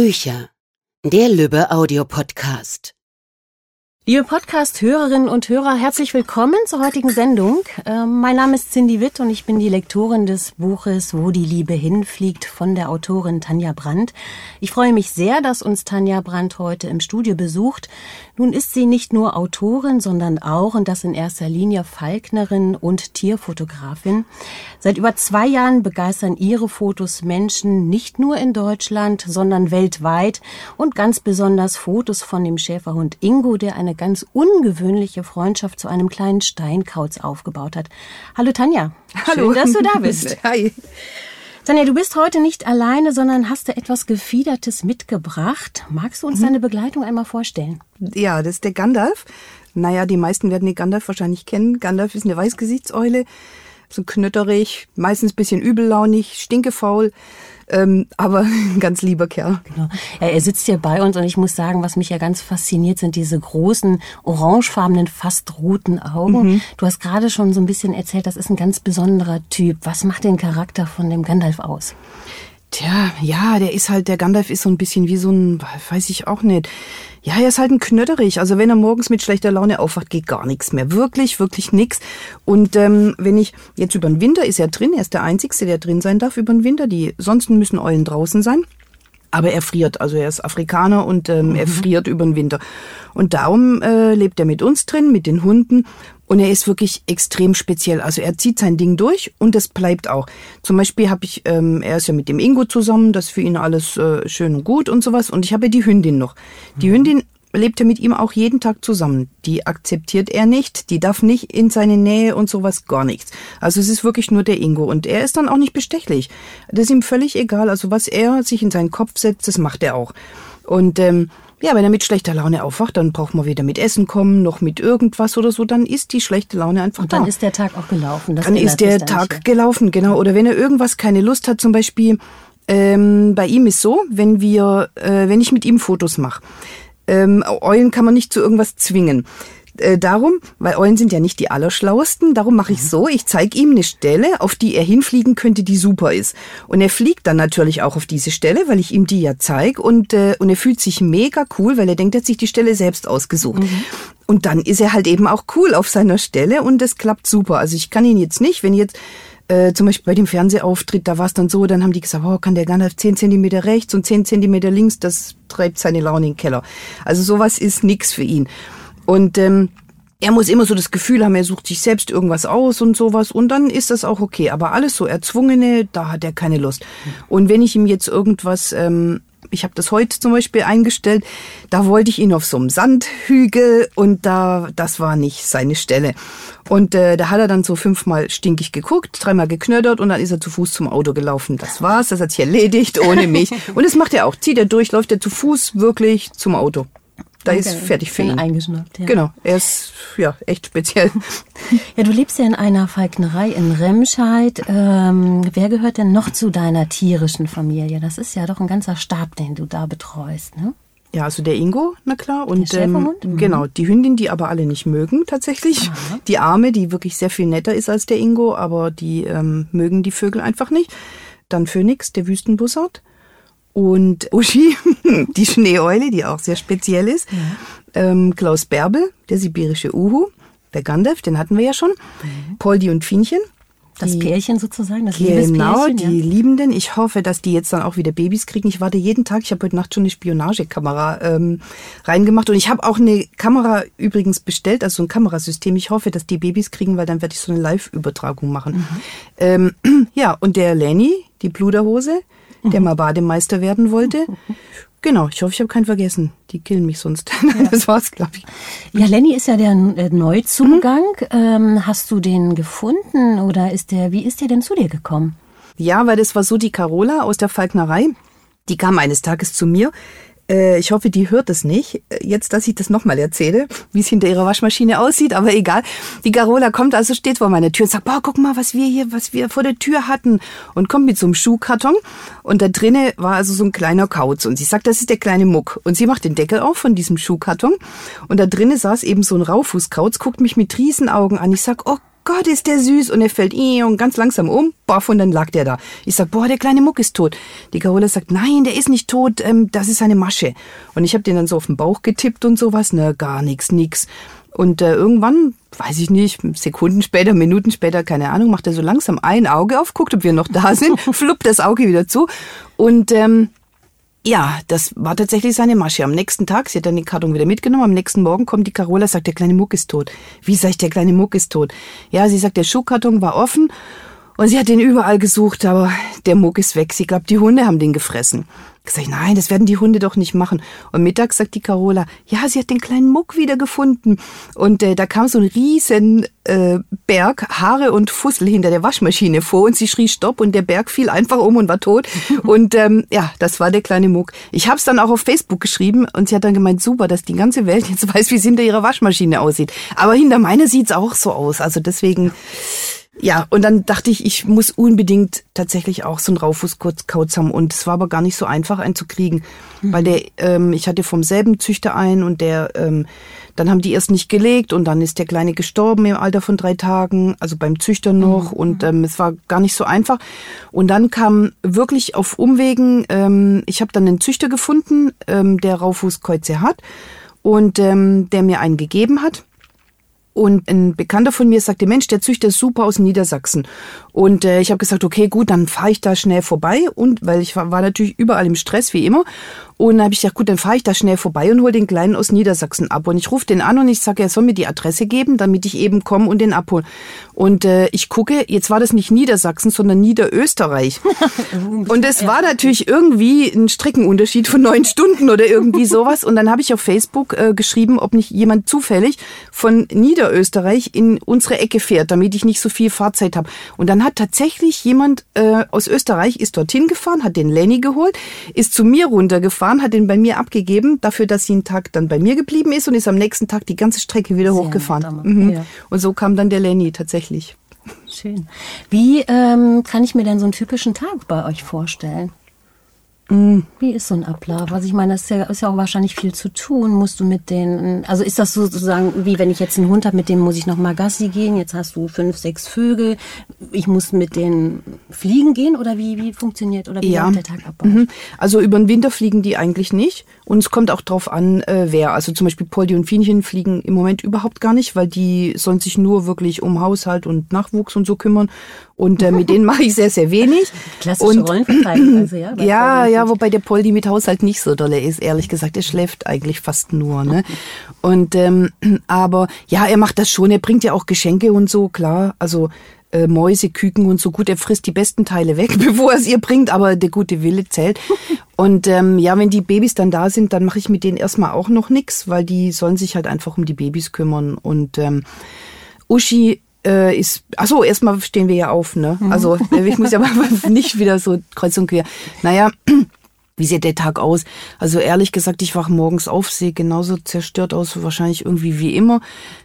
Bücher. Der Lübbe Audiopodcast. Liebe Podcast-Hörerinnen und Hörer, herzlich willkommen zur heutigen Sendung. Ähm, mein Name ist Cindy Witt und ich bin die Lektorin des Buches Wo die Liebe hinfliegt von der Autorin Tanja Brandt. Ich freue mich sehr, dass uns Tanja Brandt heute im Studio besucht. Nun ist sie nicht nur Autorin, sondern auch, und das in erster Linie, Falknerin und Tierfotografin. Seit über zwei Jahren begeistern ihre Fotos Menschen nicht nur in Deutschland, sondern weltweit und ganz besonders Fotos von dem Schäferhund Ingo, der eine ganz ungewöhnliche Freundschaft zu einem kleinen Steinkauz aufgebaut hat. Hallo Tanja. Hallo. Schön, dass du da bist. Hi. Tanja, du bist heute nicht alleine, sondern hast du etwas Gefiedertes mitgebracht. Magst du uns mhm. deine Begleitung einmal vorstellen? Ja, das ist der Gandalf. Naja, die meisten werden den Gandalf wahrscheinlich kennen. Gandalf ist eine Weißgesichtseule so knötterig, meistens bisschen übellaunig, stinkefaul. Ähm, aber ein ganz lieber Kerl. Genau. Ja, er sitzt hier bei uns und ich muss sagen, was mich ja ganz fasziniert, sind diese großen, orangefarbenen, fast roten Augen. Mhm. Du hast gerade schon so ein bisschen erzählt, das ist ein ganz besonderer Typ. Was macht den Charakter von dem Gandalf aus? Tja, ja, der ist halt, der Gandalf ist so ein bisschen wie so ein, weiß ich auch nicht. Ja, er ist halt ein Knötterich. Also wenn er morgens mit schlechter Laune aufwacht, geht gar nichts mehr. Wirklich, wirklich nichts. Und ähm, wenn ich jetzt über den Winter ist er drin, er ist der Einzige, der drin sein darf über den Winter. Die sonst müssen Eulen draußen sein. Aber er friert, also er ist Afrikaner und ähm, mhm. er friert über den Winter. Und darum äh, lebt er mit uns drin, mit den Hunden. Und er ist wirklich extrem speziell. Also er zieht sein Ding durch und das bleibt auch. Zum Beispiel habe ich, ähm, er ist ja mit dem Ingo zusammen, das ist für ihn alles äh, schön und gut und sowas. Und ich habe die Hündin noch. Die mhm. Hündin lebt er mit ihm auch jeden Tag zusammen. Die akzeptiert er nicht, die darf nicht in seine Nähe und sowas gar nichts. Also es ist wirklich nur der Ingo und er ist dann auch nicht bestechlich. Das ist ihm völlig egal. Also was er sich in seinen Kopf setzt, das macht er auch. Und ähm, ja, wenn er mit schlechter Laune aufwacht, dann braucht man weder mit Essen kommen, noch mit irgendwas oder so, dann ist die schlechte Laune einfach und dann da. ist der Tag auch gelaufen. Das dann ist der Tag nicht. gelaufen, genau. Oder wenn er irgendwas keine Lust hat, zum Beispiel, ähm, bei ihm ist so, wenn wir, äh, wenn ich mit ihm Fotos mache, ähm, Eulen kann man nicht zu irgendwas zwingen. Äh, darum, weil Eulen sind ja nicht die allerschlauesten, darum mache ich mhm. so, ich zeige ihm eine Stelle, auf die er hinfliegen könnte, die super ist. Und er fliegt dann natürlich auch auf diese Stelle, weil ich ihm die ja zeige und, äh, und er fühlt sich mega cool, weil er denkt, er hat sich die Stelle selbst ausgesucht. Mhm. Und dann ist er halt eben auch cool auf seiner Stelle und das klappt super. Also ich kann ihn jetzt nicht, wenn jetzt äh, zum Beispiel bei dem Fernsehauftritt, da war es dann so, dann haben die gesagt, oh, kann der Gandalf 10 Zentimeter rechts und 10 Zentimeter links, das treibt seine Laune in den Keller. Also sowas ist nix für ihn. Und ähm, er muss immer so das Gefühl haben, er sucht sich selbst irgendwas aus und sowas und dann ist das auch okay. Aber alles so erzwungene, da hat er keine Lust. Und wenn ich ihm jetzt irgendwas ähm, ich habe das heute zum Beispiel eingestellt, da wollte ich ihn auf so einem Sandhügel und da, das war nicht seine Stelle. Und äh, da hat er dann so fünfmal stinkig geguckt, dreimal geknödert und dann ist er zu Fuß zum Auto gelaufen. Das war's, das hat sich erledigt ohne mich. und das macht er auch. Zieht er durch, läuft er zu Fuß wirklich zum Auto. Da okay. ist fertig für ihn. Eingeschnappt, ja. Genau, er ist ja echt speziell. Ja, du lebst ja in einer Falknerei in Remscheid. Ähm, wer gehört denn noch zu deiner tierischen Familie? Das ist ja doch ein ganzer Stab, den du da betreust, ne? Ja, also der Ingo, na klar. Und der ähm, mhm. genau, die Hündin, die aber alle nicht mögen tatsächlich. Aha. Die Arme, die wirklich sehr viel netter ist als der Ingo, aber die ähm, mögen die Vögel einfach nicht. Dann Phoenix, der Wüstenbussard. Und Uschi, die Schneeeule, die auch sehr speziell ist. Ja. Ähm, Klaus Bärbel, der sibirische Uhu. Der Gandalf, den hatten wir ja schon. Mhm. Poldi und Fienchen. Das die, Pärchen sozusagen, das Genau, die ja. Liebenden. Ich hoffe, dass die jetzt dann auch wieder Babys kriegen. Ich warte jeden Tag. Ich habe heute Nacht schon eine Spionagekamera ähm, reingemacht. Und ich habe auch eine Kamera übrigens bestellt, also ein Kamerasystem. Ich hoffe, dass die Babys kriegen, weil dann werde ich so eine Live-Übertragung machen. Mhm. Ähm, ja, und der Lenny, die Bluderhose, der mal Bademeister werden wollte. Genau, ich hoffe, ich habe keinen vergessen. Die killen mich sonst. Ja. Das war's, glaube ich. Ja, Lenny ist ja der Neuzugang. Mhm. Ähm, hast du den gefunden oder ist der, wie ist der denn zu dir gekommen? Ja, weil das war so die Carola aus der Falknerei. Die kam eines Tages zu mir ich hoffe, die hört es nicht. Äh, jetzt, dass ich das nochmal erzähle, wie es hinter ihrer Waschmaschine aussieht, aber egal. Die Carola kommt also, steht vor meiner Tür und sagt, boah, guck mal, was wir hier, was wir vor der Tür hatten. Und kommt mit so einem Schuhkarton. Und da drinnen war also so ein kleiner Kauz. Und sie sagt, das ist der kleine Muck. Und sie macht den Deckel auf von diesem Schuhkarton. Und da drinnen saß eben so ein Raufußkauz, guckt mich mit Riesenaugen an. Ich sag, oh Gott, ist der süß. Und er fällt und ganz langsam um, boff, und dann lag der da. Ich sag, boah, der kleine Muck ist tot. Die Carola sagt, nein, der ist nicht tot, ähm, das ist eine Masche. Und ich habe den dann so auf den Bauch getippt und sowas, ne, gar nix, nix. Und äh, irgendwann, weiß ich nicht, Sekunden später, Minuten später, keine Ahnung, macht er so langsam ein Auge auf, guckt, ob wir noch da sind, fluppt das Auge wieder zu. Und ähm, ja, das war tatsächlich seine Masche. Am nächsten Tag, sie hat dann den Karton wieder mitgenommen, am nächsten Morgen kommt die Carola, sagt, der kleine Muck ist tot. Wie sag ich, der kleine Muck ist tot? Ja, sie sagt, der Schuhkarton war offen und sie hat den überall gesucht, aber der Muck ist weg. Sie glaubt, die Hunde haben den gefressen. Ich sag, nein, das werden die Hunde doch nicht machen. Und mittags sagt die Carola, ja, sie hat den kleinen Muck wieder gefunden. Und äh, da kam so ein riesen äh, Berg Haare und Fussel hinter der Waschmaschine vor und sie schrie Stopp und der Berg fiel einfach um und war tot. und ähm, ja, das war der kleine Muck. Ich habe es dann auch auf Facebook geschrieben und sie hat dann gemeint, super, dass die ganze Welt jetzt weiß, wie es hinter ihrer Waschmaschine aussieht. Aber hinter meiner sieht's auch so aus. Also deswegen ja, und dann dachte ich, ich muss unbedingt tatsächlich auch so einen Raufußkauz haben. Und es war aber gar nicht so einfach, einen zu kriegen. Mhm. Weil der, ähm, ich hatte vom selben Züchter einen und der, ähm, dann haben die erst nicht gelegt und dann ist der Kleine gestorben im Alter von drei Tagen, also beim Züchter noch. Mhm. Und ähm, es war gar nicht so einfach. Und dann kam wirklich auf Umwegen, ähm, ich habe dann einen Züchter gefunden, ähm, der Raufußkreuze hat und ähm, der mir einen gegeben hat. Und ein Bekannter von mir sagte, Mensch, der Züchter ist super aus Niedersachsen. Und äh, ich habe gesagt, okay, gut, dann fahre ich da schnell vorbei. Und weil ich war, war natürlich überall im Stress, wie immer. Und dann habe ich gesagt, gut, dann fahre ich da schnell vorbei und hole den Kleinen aus Niedersachsen ab. Und ich rufe den an und ich sage, er soll mir die Adresse geben, damit ich eben komme und den abhole. Und äh, ich gucke, jetzt war das nicht Niedersachsen, sondern Niederösterreich. und es war natürlich irgendwie ein Streckenunterschied von neun Stunden oder irgendwie sowas. Und dann habe ich auf Facebook äh, geschrieben, ob nicht jemand zufällig von Niederösterreich in unsere Ecke fährt, damit ich nicht so viel Fahrzeit habe. Und dann hat tatsächlich jemand äh, aus Österreich ist dorthin gefahren, hat den Lenny geholt, ist zu mir runtergefahren gefahren, hat ihn bei mir abgegeben, dafür, dass sie einen Tag dann bei mir geblieben ist und ist am nächsten Tag die ganze Strecke wieder Sehr hochgefahren. Mhm. Ja. Und so kam dann der Lenny tatsächlich. Schön. Wie ähm, kann ich mir denn so einen typischen Tag bei euch vorstellen? Mm. Wie ist so ein Ablauf? Also ich meine, das ist ja, ist ja, auch wahrscheinlich viel zu tun. Musst du mit den, also ist das sozusagen wie wenn ich jetzt einen Hund habe, mit dem muss ich noch mal Gassi gehen. Jetzt hast du fünf, sechs Vögel. Ich muss mit denen fliegen gehen oder wie, wie funktioniert oder wie ja. der Tag ab? Mhm. Also über den Winter fliegen die eigentlich nicht. Und es kommt auch drauf an, äh, wer. Also zum Beispiel Poldi und Fienchen fliegen im Moment überhaupt gar nicht, weil die sollen sich nur wirklich um Haushalt und Nachwuchs und so kümmern. Und äh, mit denen mache ich sehr, sehr wenig. Klassische und, Rollenverteilung, also ja. Ja, ja, wobei der Poldi mit Haushalt nicht so dolle ist, ehrlich gesagt. Er schläft eigentlich fast nur. Ne? Und ähm, aber ja, er macht das schon. Er bringt ja auch Geschenke und so, klar. Also äh, Mäuse, Küken und so gut. Er frisst die besten Teile weg, bevor er es ihr bringt, aber der gute Wille zählt. Und ähm, ja, wenn die Babys dann da sind, dann mache ich mit denen erstmal auch noch nix, weil die sollen sich halt einfach um die Babys kümmern. Und ähm, Uschi äh, ist, achso, erstmal stehen wir ja auf, ne? Mhm. Also ich muss ja nicht wieder so kreuz und quer. Naja, wie sieht der Tag aus? Also ehrlich gesagt, ich wach morgens auf, sehe genauso zerstört aus, wahrscheinlich irgendwie wie immer.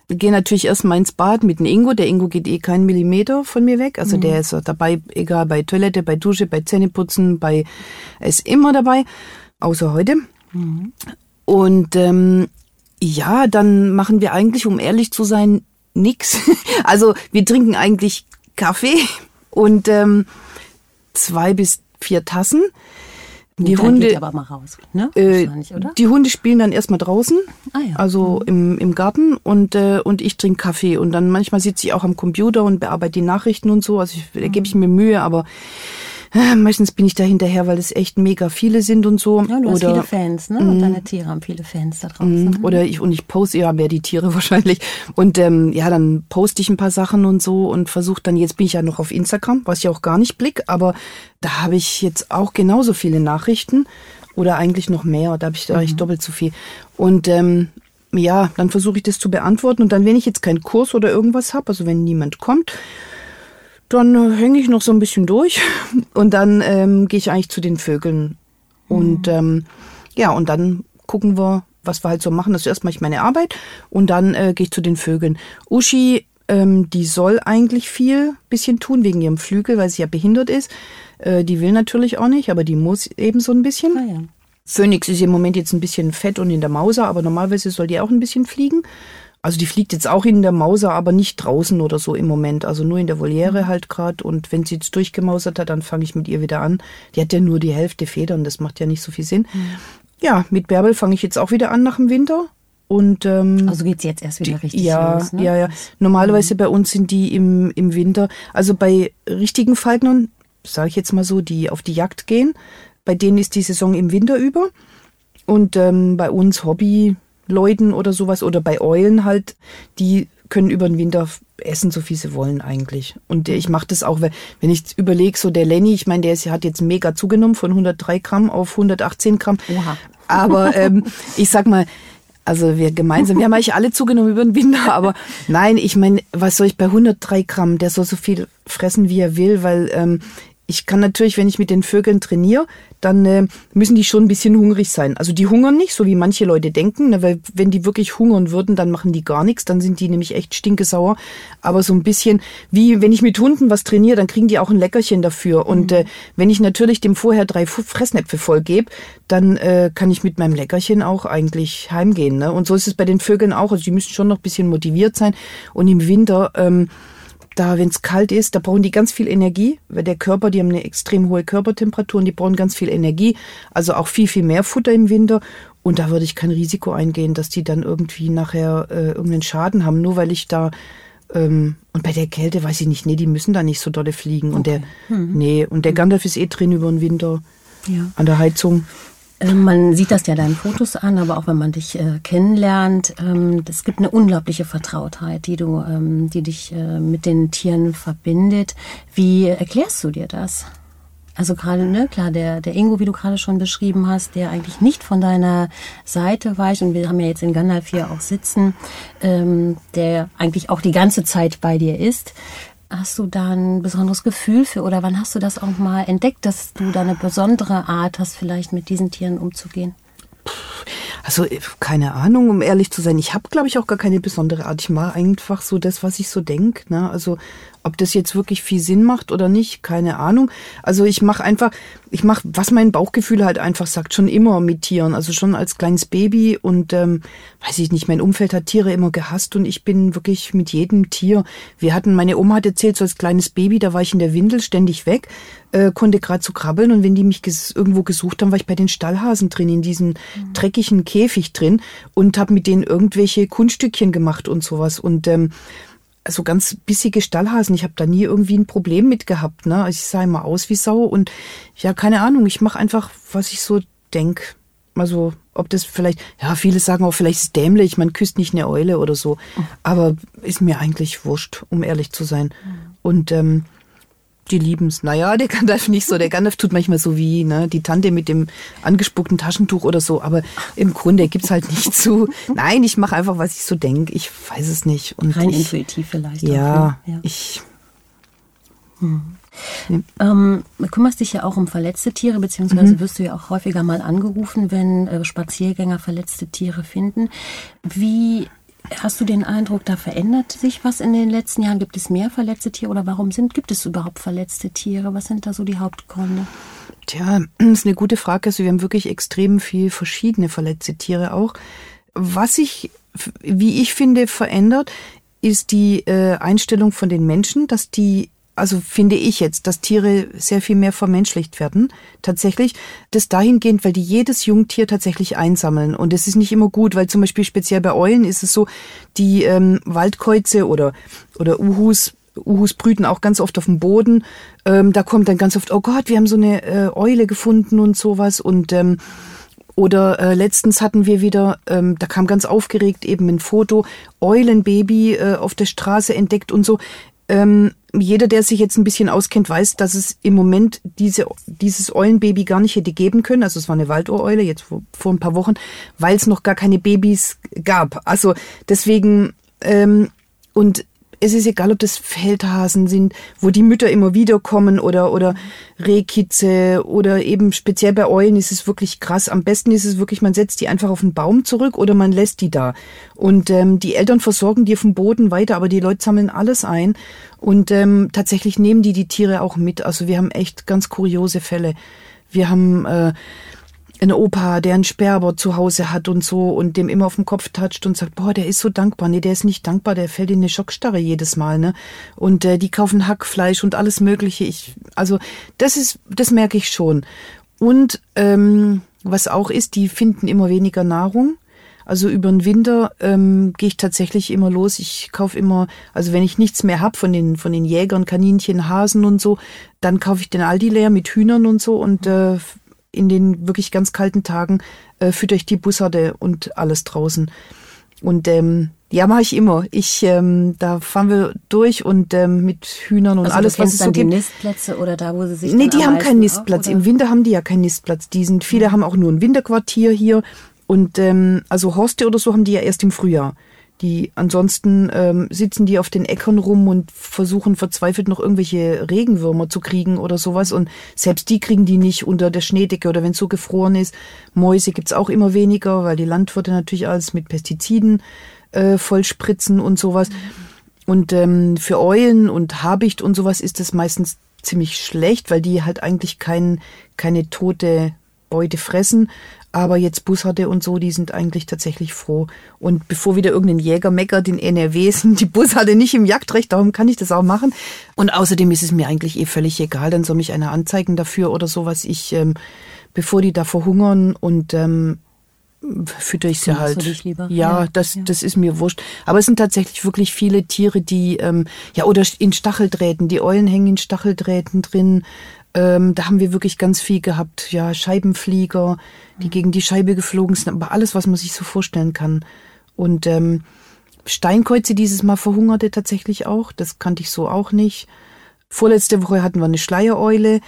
Gehe natürlich erstmal ins Bad mit dem Ingo. Der Ingo geht eh keinen Millimeter von mir weg. Also mhm. der ist dabei, egal bei Toilette, bei Dusche, bei Zähneputzen, bei, er ist immer dabei, außer heute. Mhm. Und ähm, ja, dann machen wir eigentlich, um ehrlich zu sein, nix. Also wir trinken eigentlich Kaffee und ähm, zwei bis vier Tassen. Die Hunde, aber mal raus, ne? Äh, oder? Die Hunde spielen dann erstmal draußen, ah, ja. also mhm. im, im Garten und, äh, und ich trinke Kaffee und dann manchmal sitze ich auch am Computer und bearbeite die Nachrichten und so. Also ich, da gebe ich mir Mühe, aber äh, meistens bin ich da hinterher, weil es echt mega viele sind und so. Ja, du hast viele Fans, ne? Und mm. deine Tiere haben viele Fans da draußen. Mm, oder ich, und ich poste, ja, mehr die Tiere wahrscheinlich. Und ähm, ja, dann poste ich ein paar Sachen und so und versuche dann, jetzt bin ich ja noch auf Instagram, was ich auch gar nicht blick, aber da habe ich jetzt auch genauso viele Nachrichten. Oder eigentlich noch mehr, da habe ich, mhm. ich doppelt so viel. Und ähm, ja, dann versuche ich das zu beantworten. Und dann, wenn ich jetzt keinen Kurs oder irgendwas habe, also wenn niemand kommt, dann äh, hänge ich noch so ein bisschen durch und dann ähm, gehe ich eigentlich zu den Vögeln. Und mhm. ähm, ja, und dann gucken wir, was wir halt so machen. Das ist erstmal ich meine Arbeit und dann äh, gehe ich zu den Vögeln. Uschi, ähm, die soll eigentlich viel bisschen tun wegen ihrem Flügel, weil sie ja behindert ist. Äh, die will natürlich auch nicht, aber die muss eben so ein bisschen. Ah, ja. Phoenix ist im Moment jetzt ein bisschen fett und in der Mauser, aber normalerweise soll die auch ein bisschen fliegen. Also die fliegt jetzt auch in der Mauser, aber nicht draußen oder so im Moment. Also nur in der Voliere mhm. halt gerade. Und wenn sie jetzt durchgemausert hat, dann fange ich mit ihr wieder an. Die hat ja nur die Hälfte Federn, das macht ja nicht so viel Sinn. Mhm. Ja, mit Bärbel fange ich jetzt auch wieder an nach dem Winter. Und, ähm, also geht's jetzt erst wieder richtig ja, los, ne? Ja, ja. Normalerweise mhm. bei uns sind die im, im Winter, also bei richtigen Falknern, sage ich jetzt mal so, die auf die Jagd gehen, bei denen ist die Saison im Winter über. Und ähm, bei uns Hobbyleuten oder sowas oder bei Eulen halt, die können über den Winter essen, so viel sie wollen eigentlich. Und ich mache das auch, wenn ich überlege, so der Lenny, ich meine, der ist, hat jetzt mega zugenommen von 103 Gramm auf 118 Gramm. Oha. Aber ähm, ich sag mal, also wir gemeinsam, wir haben eigentlich alle zugenommen über den Winter, aber nein, ich meine, was soll ich bei 103 Gramm, der soll so viel fressen, wie er will, weil ähm, ich kann natürlich, wenn ich mit den Vögeln trainiere, dann äh, müssen die schon ein bisschen hungrig sein. Also die hungern nicht, so wie manche Leute denken, ne, weil wenn die wirklich hungern würden, dann machen die gar nichts, dann sind die nämlich echt stinkesauer. Aber so ein bisschen, wie wenn ich mit Hunden was trainiere, dann kriegen die auch ein Leckerchen dafür. Und mhm. äh, wenn ich natürlich dem vorher drei Fressnäpfe vollgebe, dann äh, kann ich mit meinem Leckerchen auch eigentlich heimgehen. Ne? Und so ist es bei den Vögeln auch. Also die müssen schon noch ein bisschen motiviert sein. Und im Winter... Ähm, da, wenn es kalt ist, da brauchen die ganz viel Energie, weil der Körper, die haben eine extrem hohe Körpertemperatur und die brauchen ganz viel Energie, also auch viel, viel mehr Futter im Winter. Und da würde ich kein Risiko eingehen, dass die dann irgendwie nachher äh, irgendeinen Schaden haben, nur weil ich da ähm, und bei der Kälte weiß ich nicht, nee, die müssen da nicht so dolle fliegen. Okay. Und der, mhm. nee, und der Gandalf ist eh drin über den Winter ja. an der Heizung. Äh, man sieht das ja deinen Fotos an, aber auch wenn man dich äh, kennenlernt, ähm, es gibt eine unglaubliche Vertrautheit, die du, ähm, die dich äh, mit den Tieren verbindet. Wie erklärst du dir das? Also gerade, ne, klar, der, der Ingo, wie du gerade schon beschrieben hast, der eigentlich nicht von deiner Seite weicht, und wir haben ja jetzt in Gandalf hier auch sitzen, ähm, der eigentlich auch die ganze Zeit bei dir ist. Hast du da ein besonderes Gefühl für oder wann hast du das auch mal entdeckt, dass du da eine besondere Art hast, vielleicht mit diesen Tieren umzugehen? Also äh, keine Ahnung, um ehrlich zu sein. Ich habe, glaube ich, auch gar keine besondere Art. Ich mache einfach so das, was ich so denk. Ne? Also ob das jetzt wirklich viel Sinn macht oder nicht, keine Ahnung. Also ich mache einfach, ich mache, was mein Bauchgefühl halt einfach sagt, schon immer mit Tieren. Also schon als kleines Baby und ähm, weiß ich nicht, mein Umfeld hat Tiere immer gehasst und ich bin wirklich mit jedem Tier. Wir hatten, meine Oma hat erzählt, so als kleines Baby, da war ich in der Windel ständig weg, äh, konnte gerade so krabbeln und wenn die mich ges irgendwo gesucht haben, war ich bei den Stallhasen drin, in diesem mhm. dreckigen Käfig drin und habe mit denen irgendwelche Kunststückchen gemacht und sowas und ähm, also ganz bissige Stallhasen. Ich habe da nie irgendwie ein Problem mit gehabt. Ne? Ich sah immer aus wie Sau und ja, keine Ahnung. Ich mache einfach, was ich so denk. Also ob das vielleicht, ja, viele sagen auch, vielleicht ist es dämlich, man küsst nicht eine Eule oder so. Mhm. Aber ist mir eigentlich wurscht, um ehrlich zu sein. Mhm. Und ähm, die lieben's. Naja, der Gandalf nicht so. Der Gandalf tut manchmal so wie ne, die Tante mit dem angespuckten Taschentuch oder so. Aber im Grunde gibt's halt nicht zu. Nein, ich mache einfach, was ich so denke. Ich weiß es nicht. Und Rein ich, intuitiv vielleicht. Ja, auch, ja. ich. Hm. Ähm, du kümmerst dich ja auch um verletzte Tiere, beziehungsweise mhm. wirst du ja auch häufiger mal angerufen, wenn äh, Spaziergänger verletzte Tiere finden. Wie Hast du den Eindruck, da verändert sich was in den letzten Jahren? Gibt es mehr verletzte Tiere oder warum sind, gibt es überhaupt verletzte Tiere? Was sind da so die Hauptgründe? Tja, das ist eine gute Frage. Also wir haben wirklich extrem viel verschiedene verletzte Tiere auch. Was sich, wie ich finde, verändert, ist die äh, Einstellung von den Menschen, dass die also finde ich jetzt, dass Tiere sehr viel mehr vermenschlicht werden. Tatsächlich, das dahingehend, weil die jedes Jungtier tatsächlich einsammeln. Und es ist nicht immer gut, weil zum Beispiel speziell bei Eulen ist es so, die ähm, Waldkäuze oder, oder Uhus, Uhus brüten auch ganz oft auf dem Boden. Ähm, da kommt dann ganz oft, oh Gott, wir haben so eine äh, Eule gefunden und sowas. Und ähm, oder äh, letztens hatten wir wieder, ähm, da kam ganz aufgeregt eben ein Foto, Eulenbaby äh, auf der Straße entdeckt und so. Ähm, jeder, der sich jetzt ein bisschen auskennt, weiß, dass es im Moment diese, dieses Eulenbaby gar nicht hätte geben können. Also es war eine Waldohreule jetzt vor, vor ein paar Wochen, weil es noch gar keine Babys gab. Also deswegen ähm, und es ist egal, ob das Feldhasen sind, wo die Mütter immer wieder kommen oder, oder Rehkitze oder eben speziell bei Eulen ist es wirklich krass. Am besten ist es wirklich, man setzt die einfach auf den Baum zurück oder man lässt die da. Und ähm, die Eltern versorgen die dem Boden weiter, aber die Leute sammeln alles ein und ähm, tatsächlich nehmen die die Tiere auch mit. Also wir haben echt ganz kuriose Fälle. Wir haben... Äh, ein Opa, der einen Sperber zu Hause hat und so und dem immer auf den Kopf toucht und sagt, boah, der ist so dankbar. Nee, der ist nicht dankbar, der fällt in eine Schockstarre jedes Mal, ne? Und äh, die kaufen Hackfleisch und alles Mögliche. Ich, also das ist, das merke ich schon. Und ähm, was auch ist, die finden immer weniger Nahrung. Also über den Winter ähm, gehe ich tatsächlich immer los. Ich kaufe immer, also wenn ich nichts mehr hab von den von den Jägern, Kaninchen, Hasen und so, dann kaufe ich den Aldi leer mit Hühnern und so und äh, in den wirklich ganz kalten Tagen äh, fütter ich die Bussarde und alles draußen. Und ähm, ja, mache ich immer. Ich, ähm, da fahren wir durch und ähm, mit Hühnern und also alles, was es so dann die gibt. Nistplätze oder da, wo sie sich Nee, die haben keinen Nistplatz. Auch, Im Winter haben die ja keinen Nistplatz. Die sind, viele haben auch nur ein Winterquartier hier. Und ähm, also Horste oder so haben die ja erst im Frühjahr. Die ansonsten ähm, sitzen die auf den Äckern rum und versuchen verzweifelt noch irgendwelche Regenwürmer zu kriegen oder sowas. Und selbst die kriegen die nicht unter der Schneedecke oder wenn es so gefroren ist. Mäuse gibt's auch immer weniger, weil die Landwirte natürlich alles mit Pestiziden äh, vollspritzen und sowas. Und ähm, für Eulen und Habicht und sowas ist das meistens ziemlich schlecht, weil die halt eigentlich kein, keine tote Beute fressen. Aber jetzt Bussarde und so, die sind eigentlich tatsächlich froh. Und bevor wieder irgendein Jäger meckert in NRW, sind die Bussarde nicht im Jagdrecht, darum kann ich das auch machen. Und außerdem ist es mir eigentlich eh völlig egal, dann soll mich einer anzeigen dafür oder sowas. Ich, ähm, bevor die da verhungern und ähm, fütter ich sie halt. Ja, Ja, das, ja. das ist mir wurscht. Aber es sind tatsächlich wirklich viele Tiere, die, ähm, ja, oder in Stacheldrähten. Die Eulen hängen in Stacheldrähten drin. Ähm, da haben wir wirklich ganz viel gehabt. Ja, Scheibenflieger, die gegen die Scheibe geflogen sind. Aber alles, was man sich so vorstellen kann. Und ähm, Steinkreuze dieses Mal verhungerte tatsächlich auch. Das kannte ich so auch nicht. Vorletzte Woche hatten wir eine Schleiereule.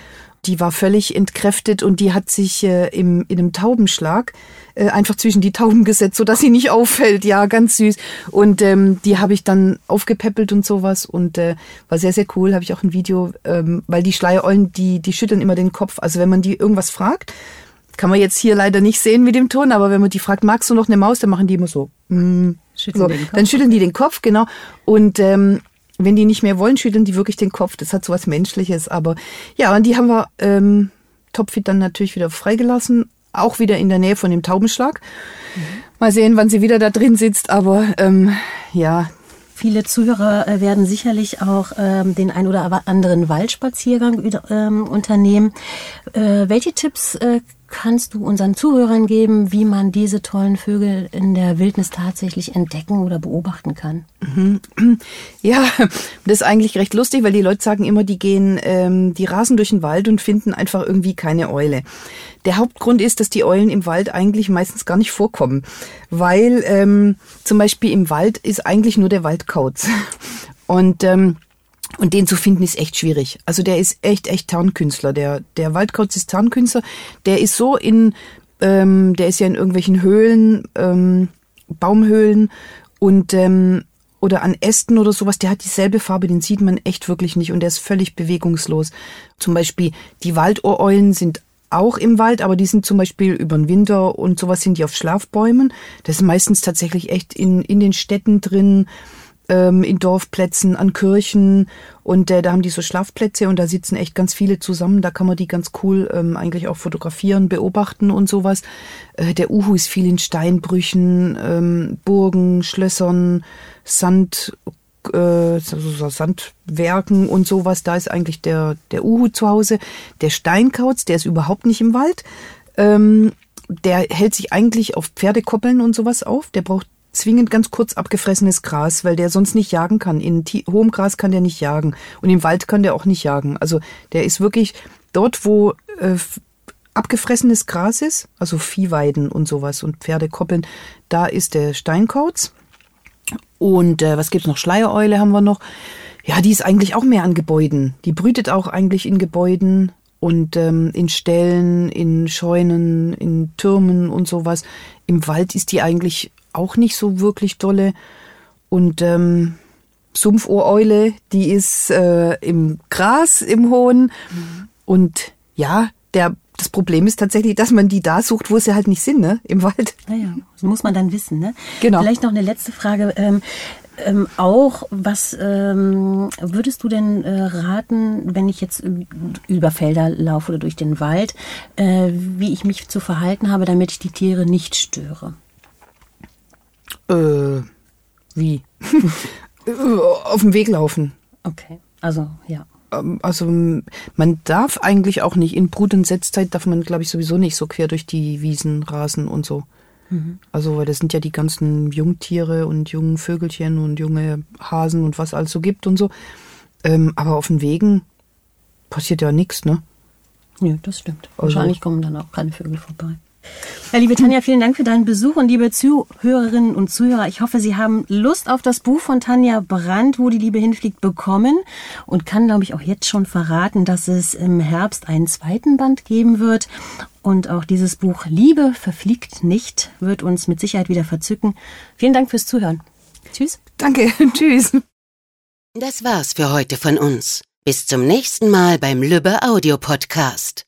Die war völlig entkräftet und die hat sich äh, im, in einem Taubenschlag äh, einfach zwischen die Tauben gesetzt, sodass sie nicht auffällt. Ja, ganz süß. Und ähm, die habe ich dann aufgepäppelt und sowas und äh, war sehr, sehr cool. Habe ich auch ein Video, ähm, weil die Schleiereulen, die, die schütteln immer den Kopf. Also wenn man die irgendwas fragt, kann man jetzt hier leider nicht sehen mit dem Ton, aber wenn man die fragt, magst du noch eine Maus, dann machen die immer so. Mm, Schütteln so. den Kopf. Dann schütteln die den Kopf, genau. Und ähm, wenn die nicht mehr wollen, schütteln die wirklich den Kopf. Das hat so was Menschliches. Aber ja, und die haben wir ähm, topfit dann natürlich wieder freigelassen. Auch wieder in der Nähe von dem Taubenschlag. Mal sehen, wann sie wieder da drin sitzt. Aber ähm, ja, Viele Zuhörer äh, werden sicherlich auch ähm, den ein oder anderen Waldspaziergang ähm, unternehmen. Äh, welche Tipps äh, kannst du unseren Zuhörern geben, wie man diese tollen Vögel in der Wildnis tatsächlich entdecken oder beobachten kann? Ja, das ist eigentlich recht lustig, weil die Leute sagen immer, die gehen, ähm, die rasen durch den Wald und finden einfach irgendwie keine Eule. Der Hauptgrund ist, dass die Eulen im Wald eigentlich meistens gar nicht vorkommen, weil ähm, zum Beispiel im Wald ist eigentlich nur der Waldkauz und ähm, und den zu finden ist echt schwierig. Also der ist echt, echt Tarnkünstler. Der, der Waldkauz ist Tarnkünstler. Der ist so in, ähm, der ist ja in irgendwelchen Höhlen, ähm, Baumhöhlen und ähm, oder an Ästen oder sowas, der hat dieselbe Farbe, den sieht man echt wirklich nicht und der ist völlig bewegungslos. Zum Beispiel die Waldohreulen sind auch im Wald, aber die sind zum Beispiel über den Winter und sowas sind die auf Schlafbäumen. Das ist meistens tatsächlich echt in, in den Städten drin, ähm, in Dorfplätzen, an Kirchen und äh, da haben die so Schlafplätze und da sitzen echt ganz viele zusammen. Da kann man die ganz cool ähm, eigentlich auch fotografieren, beobachten und sowas. Äh, der Uhu ist viel in Steinbrüchen, ähm, Burgen, Schlössern, Sand, äh, so, Sandwerken und sowas. Da ist eigentlich der, der Uhu zu Hause. Der Steinkauz, der ist überhaupt nicht im Wald. Ähm, der hält sich eigentlich auf Pferdekoppeln und sowas auf. Der braucht zwingend ganz kurz abgefressenes Gras, weil der sonst nicht jagen kann. In hohem Gras kann der nicht jagen und im Wald kann der auch nicht jagen. Also der ist wirklich dort, wo äh, abgefressenes Gras ist, also Viehweiden und sowas und Pferdekoppeln, da ist der Steinkauz. Und äh, was gibt's noch? Schleiereule haben wir noch. Ja, die ist eigentlich auch mehr an Gebäuden. Die brütet auch eigentlich in Gebäuden und ähm, in Ställen, in Scheunen, in Türmen und sowas. Im Wald ist die eigentlich auch nicht so wirklich dolle. Und ähm, Sumpfohreule, die ist äh, im Gras, im Hohen. Und ja, der das Problem ist tatsächlich, dass man die da sucht, wo sie halt nicht sind, ne? Im Wald. Naja, das muss man dann wissen, ne? Genau. Vielleicht noch eine letzte Frage. Ähm, ähm, auch, was ähm, würdest du denn äh, raten, wenn ich jetzt über Felder laufe oder durch den Wald, äh, wie ich mich zu verhalten habe, damit ich die Tiere nicht störe? Äh, wie? Auf dem Weg laufen. Okay, also ja. Ähm, Also man darf eigentlich auch nicht, in Brut- und Setzzeit darf man, glaube ich, sowieso nicht so quer durch die Wiesen rasen und so. Also, weil das sind ja die ganzen Jungtiere und jungen Vögelchen und junge Hasen und was alles so gibt und so. Ähm, aber auf den Wegen passiert ja nichts, ne? Ja, das stimmt. Also- Wahrscheinlich kommen dann auch keine Vögel vorbei. Ja, liebe Tanja, vielen Dank für deinen Besuch und liebe Zuhörerinnen und Zuhörer, ich hoffe, Sie haben Lust auf das Buch von Tanja Brandt, wo die Liebe hinfliegt, bekommen und kann, glaube ich, auch jetzt schon verraten, dass es im Herbst einen zweiten Band geben wird. Und auch dieses Buch Liebe verfliegt nicht wird uns mit Sicherheit wieder verzücken. Vielen Dank fürs Zuhören. Tschüss. Danke, tschüss. Das war's für heute von uns. Bis zum nächsten Mal beim Lübbe Audio Podcast.